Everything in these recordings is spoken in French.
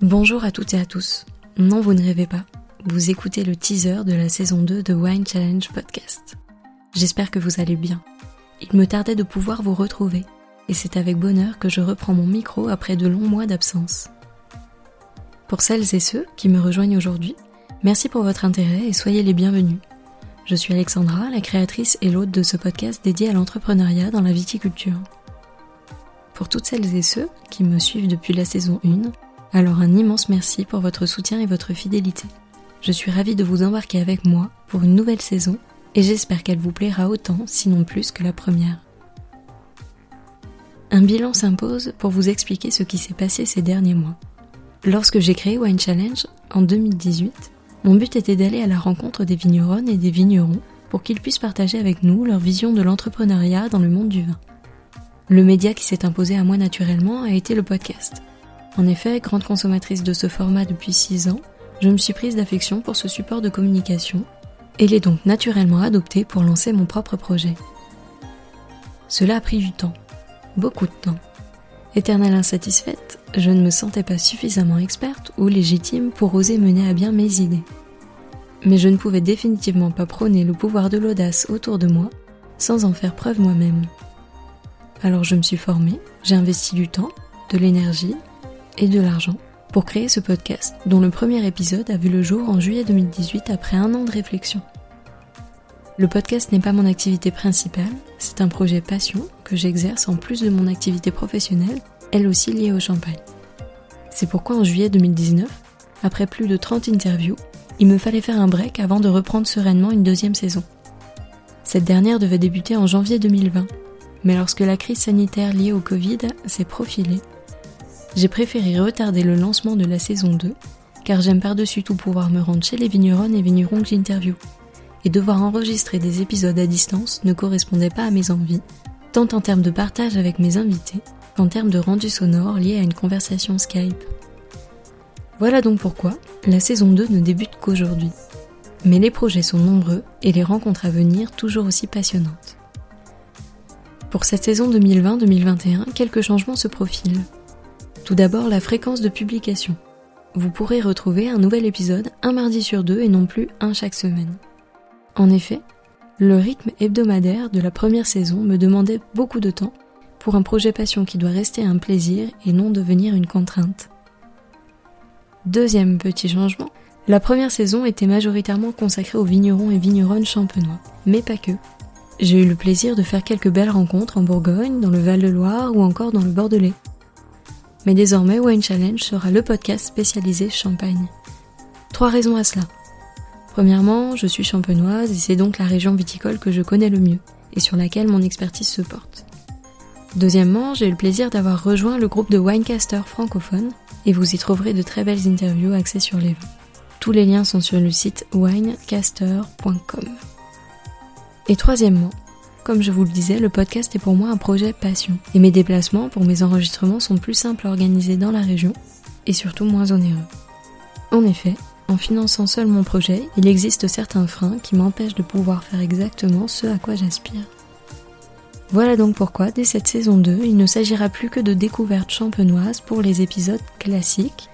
Bonjour à toutes et à tous. Non, vous ne rêvez pas. Vous écoutez le teaser de la saison 2 de Wine Challenge Podcast. J'espère que vous allez bien. Il me tardait de pouvoir vous retrouver, et c'est avec bonheur que je reprends mon micro après de longs mois d'absence. Pour celles et ceux qui me rejoignent aujourd'hui, merci pour votre intérêt et soyez les bienvenus. Je suis Alexandra, la créatrice et l'hôte de ce podcast dédié à l'entrepreneuriat dans la viticulture. Pour toutes celles et ceux qui me suivent depuis la saison 1, alors un immense merci pour votre soutien et votre fidélité. Je suis ravie de vous embarquer avec moi pour une nouvelle saison et j'espère qu'elle vous plaira autant, sinon plus que la première. Un bilan s'impose pour vous expliquer ce qui s'est passé ces derniers mois. Lorsque j'ai créé Wine Challenge en 2018, mon but était d'aller à la rencontre des vigneronnes et des vignerons pour qu'ils puissent partager avec nous leur vision de l'entrepreneuriat dans le monde du vin. Le média qui s'est imposé à moi naturellement a été le podcast. En effet, grande consommatrice de ce format depuis 6 ans, je me suis prise d'affection pour ce support de communication et l'ai donc naturellement adopté pour lancer mon propre projet. Cela a pris du temps, beaucoup de temps. Éternelle insatisfaite, je ne me sentais pas suffisamment experte ou légitime pour oser mener à bien mes idées. Mais je ne pouvais définitivement pas prôner le pouvoir de l'audace autour de moi sans en faire preuve moi-même. Alors je me suis formée, j'ai investi du temps, de l'énergie et de l'argent pour créer ce podcast dont le premier épisode a vu le jour en juillet 2018 après un an de réflexion. Le podcast n'est pas mon activité principale, c'est un projet passion que j'exerce en plus de mon activité professionnelle, elle aussi liée au champagne. C'est pourquoi en juillet 2019, après plus de 30 interviews, il me fallait faire un break avant de reprendre sereinement une deuxième saison. Cette dernière devait débuter en janvier 2020, mais lorsque la crise sanitaire liée au Covid s'est profilée, j'ai préféré retarder le lancement de la saison 2, car j'aime par-dessus tout pouvoir me rendre chez les vigneronnes et vignerons que j'interviewe. Et devoir enregistrer des épisodes à distance ne correspondait pas à mes envies, tant en termes de partage avec mes invités qu'en termes de rendu sonore lié à une conversation Skype. Voilà donc pourquoi la saison 2 ne débute qu'aujourd'hui. Mais les projets sont nombreux et les rencontres à venir toujours aussi passionnantes. Pour cette saison 2020-2021, quelques changements se profilent. Tout d'abord, la fréquence de publication. Vous pourrez retrouver un nouvel épisode un mardi sur deux et non plus un chaque semaine. En effet, le rythme hebdomadaire de la première saison me demandait beaucoup de temps pour un projet passion qui doit rester un plaisir et non devenir une contrainte. Deuxième petit changement, la première saison était majoritairement consacrée aux vignerons et vigneronnes champenois, mais pas que. J'ai eu le plaisir de faire quelques belles rencontres en Bourgogne, dans le Val-de-Loire ou encore dans le Bordelais. Mais désormais, Wine Challenge sera le podcast spécialisé champagne. Trois raisons à cela. Premièrement, je suis champenoise et c'est donc la région viticole que je connais le mieux et sur laquelle mon expertise se porte. Deuxièmement, j'ai eu le plaisir d'avoir rejoint le groupe de Winecaster francophone et vous y trouverez de très belles interviews axées sur les vins. Tous les liens sont sur le site winecaster.com. Et troisièmement, comme je vous le disais, le podcast est pour moi un projet passion. Et mes déplacements pour mes enregistrements sont plus simples à organiser dans la région et surtout moins onéreux. En effet, en finançant seul mon projet, il existe certains freins qui m'empêchent de pouvoir faire exactement ce à quoi j'aspire. Voilà donc pourquoi, dès cette saison 2, il ne s'agira plus que de découvertes champenoises pour les épisodes classiques,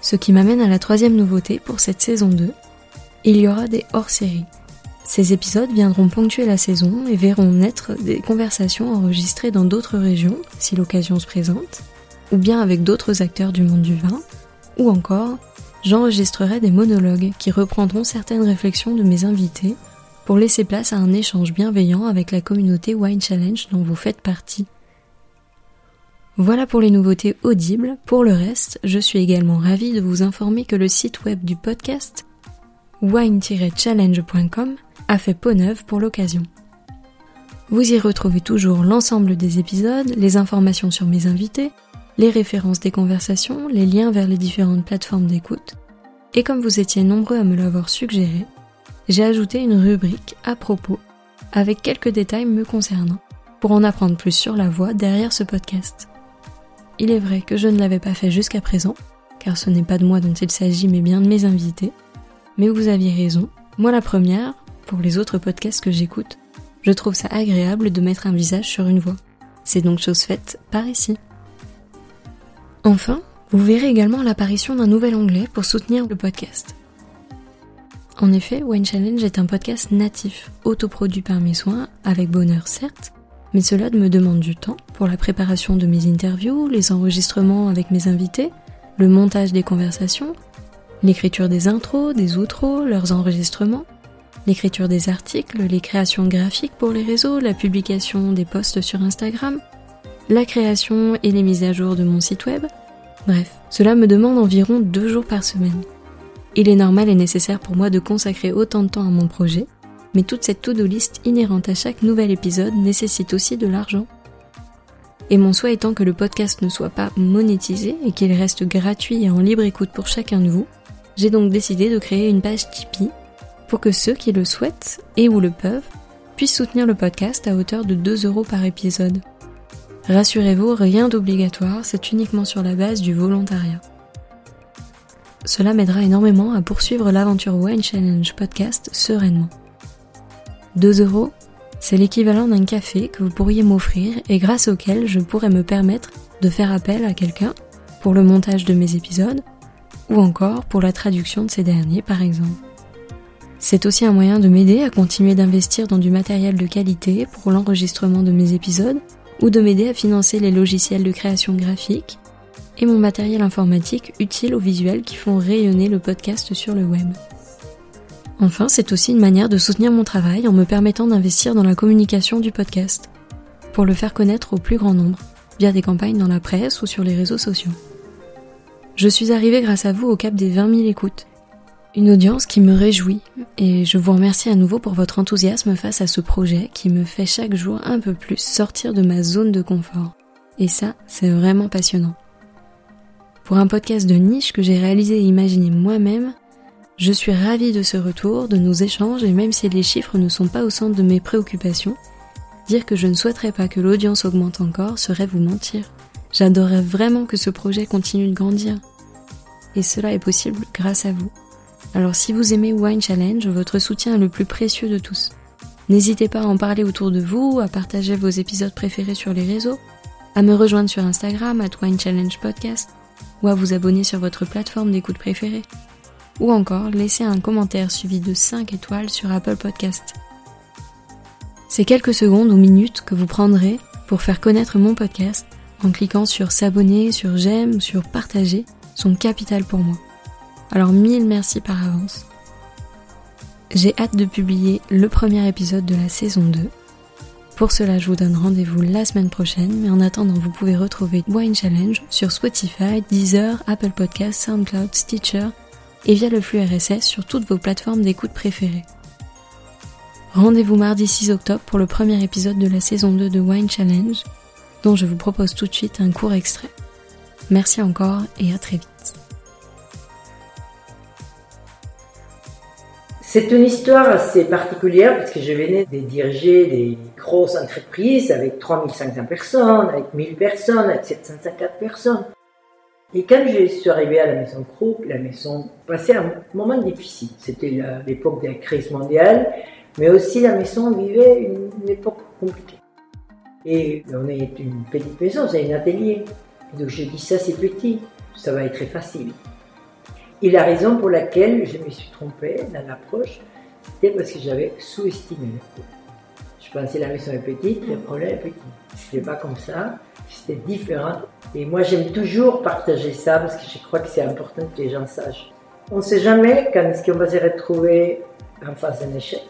ce qui m'amène à la troisième nouveauté pour cette saison 2. Il y aura des hors-séries. Ces épisodes viendront ponctuer la saison et verront naître des conversations enregistrées dans d'autres régions, si l'occasion se présente, ou bien avec d'autres acteurs du monde du vin, ou encore, j'enregistrerai des monologues qui reprendront certaines réflexions de mes invités pour laisser place à un échange bienveillant avec la communauté Wine Challenge dont vous faites partie. Voilà pour les nouveautés audibles. Pour le reste, je suis également ravie de vous informer que le site web du podcast wine-challenge.com a fait peau neuve pour l'occasion. Vous y retrouvez toujours l'ensemble des épisodes, les informations sur mes invités, les références des conversations, les liens vers les différentes plateformes d'écoute. Et comme vous étiez nombreux à me l'avoir suggéré, j'ai ajouté une rubrique à propos avec quelques détails me concernant pour en apprendre plus sur la voix derrière ce podcast. Il est vrai que je ne l'avais pas fait jusqu'à présent, car ce n'est pas de moi dont il s'agit mais bien de mes invités, mais vous aviez raison, moi la première, pour les autres podcasts que j'écoute, je trouve ça agréable de mettre un visage sur une voix. C'est donc chose faite par ici. Enfin, Vous verrez également l'apparition d'un nouvel onglet pour soutenir le podcast. En effet, Wine Challenge est un podcast natif, autoproduit par mes soins, avec bonheur certes, mais cela me demande du temps pour la préparation de mes interviews, les enregistrements avec mes invités, le montage des conversations, l'écriture des intros, des outros, leurs enregistrements, l'écriture des articles, les créations graphiques pour les réseaux, la publication des posts sur Instagram, la création et les mises à jour de mon site web. Bref, cela me demande environ deux jours par semaine. Il est normal et nécessaire pour moi de consacrer autant de temps à mon projet, mais toute cette to-do list inhérente à chaque nouvel épisode nécessite aussi de l'argent. Et mon souhait étant que le podcast ne soit pas monétisé et qu'il reste gratuit et en libre écoute pour chacun de vous, j'ai donc décidé de créer une page Tipeee pour que ceux qui le souhaitent et ou le peuvent puissent soutenir le podcast à hauteur de 2 euros par épisode. Rassurez-vous, rien d'obligatoire, c'est uniquement sur la base du volontariat. Cela m'aidera énormément à poursuivre l'aventure Wine Challenge podcast sereinement. 2 euros, c'est l'équivalent d'un café que vous pourriez m'offrir et grâce auquel je pourrais me permettre de faire appel à quelqu'un pour le montage de mes épisodes ou encore pour la traduction de ces derniers par exemple. C'est aussi un moyen de m'aider à continuer d'investir dans du matériel de qualité pour l'enregistrement de mes épisodes ou de m'aider à financer les logiciels de création graphique et mon matériel informatique utile aux visuels qui font rayonner le podcast sur le web. Enfin, c'est aussi une manière de soutenir mon travail en me permettant d'investir dans la communication du podcast, pour le faire connaître au plus grand nombre, via des campagnes dans la presse ou sur les réseaux sociaux. Je suis arrivée grâce à vous au cap des 20 000 écoutes, une audience qui me réjouit et je vous remercie à nouveau pour votre enthousiasme face à ce projet qui me fait chaque jour un peu plus sortir de ma zone de confort. Et ça, c'est vraiment passionnant. Pour un podcast de niche que j'ai réalisé et imaginé moi-même, je suis ravie de ce retour, de nos échanges et même si les chiffres ne sont pas au centre de mes préoccupations, dire que je ne souhaiterais pas que l'audience augmente encore serait vous mentir. J'adorerais vraiment que ce projet continue de grandir. Et cela est possible grâce à vous. Alors si vous aimez Wine Challenge, votre soutien est le plus précieux de tous. N'hésitez pas à en parler autour de vous, à partager vos épisodes préférés sur les réseaux, à me rejoindre sur Instagram, at Wine Challenge Podcast, ou à vous abonner sur votre plateforme d'écoute préférée, ou encore laisser un commentaire suivi de 5 étoiles sur Apple Podcast. Ces quelques secondes ou minutes que vous prendrez pour faire connaître mon podcast en cliquant sur s'abonner, sur j'aime sur partager sont capitales pour moi. Alors mille merci par avance. J'ai hâte de publier le premier épisode de la saison 2. Pour cela, je vous donne rendez-vous la semaine prochaine, mais en attendant, vous pouvez retrouver Wine Challenge sur Spotify, Deezer, Apple Podcasts, SoundCloud, Stitcher et via le flux RSS sur toutes vos plateformes d'écoute préférées. Rendez-vous mardi 6 octobre pour le premier épisode de la saison 2 de Wine Challenge, dont je vous propose tout de suite un court extrait. Merci encore et à très vite. C'est une histoire assez particulière parce que je venais de diriger des grosses entreprises avec 3500 personnes, avec 1000 personnes, avec 750 personnes. Et quand je suis arrivé à la maison Groupe, la maison passait un moment difficile. C'était l'époque de la crise mondiale, mais aussi la maison vivait une époque compliquée. Et on est une petite maison, c'est un atelier. Donc je dis ça c'est petit, ça va être très facile. Et la raison pour laquelle je me suis trompée dans l'approche, c'était parce que j'avais sous-estimé le problème. Je pensais la maison est petite, le problème est petit. C'était pas comme ça, c'était différent. Et moi, j'aime toujours partager ça parce que je crois que c'est important que les gens sachent. On ne sait jamais quand est-ce qu'on va se retrouver en face d'un échec.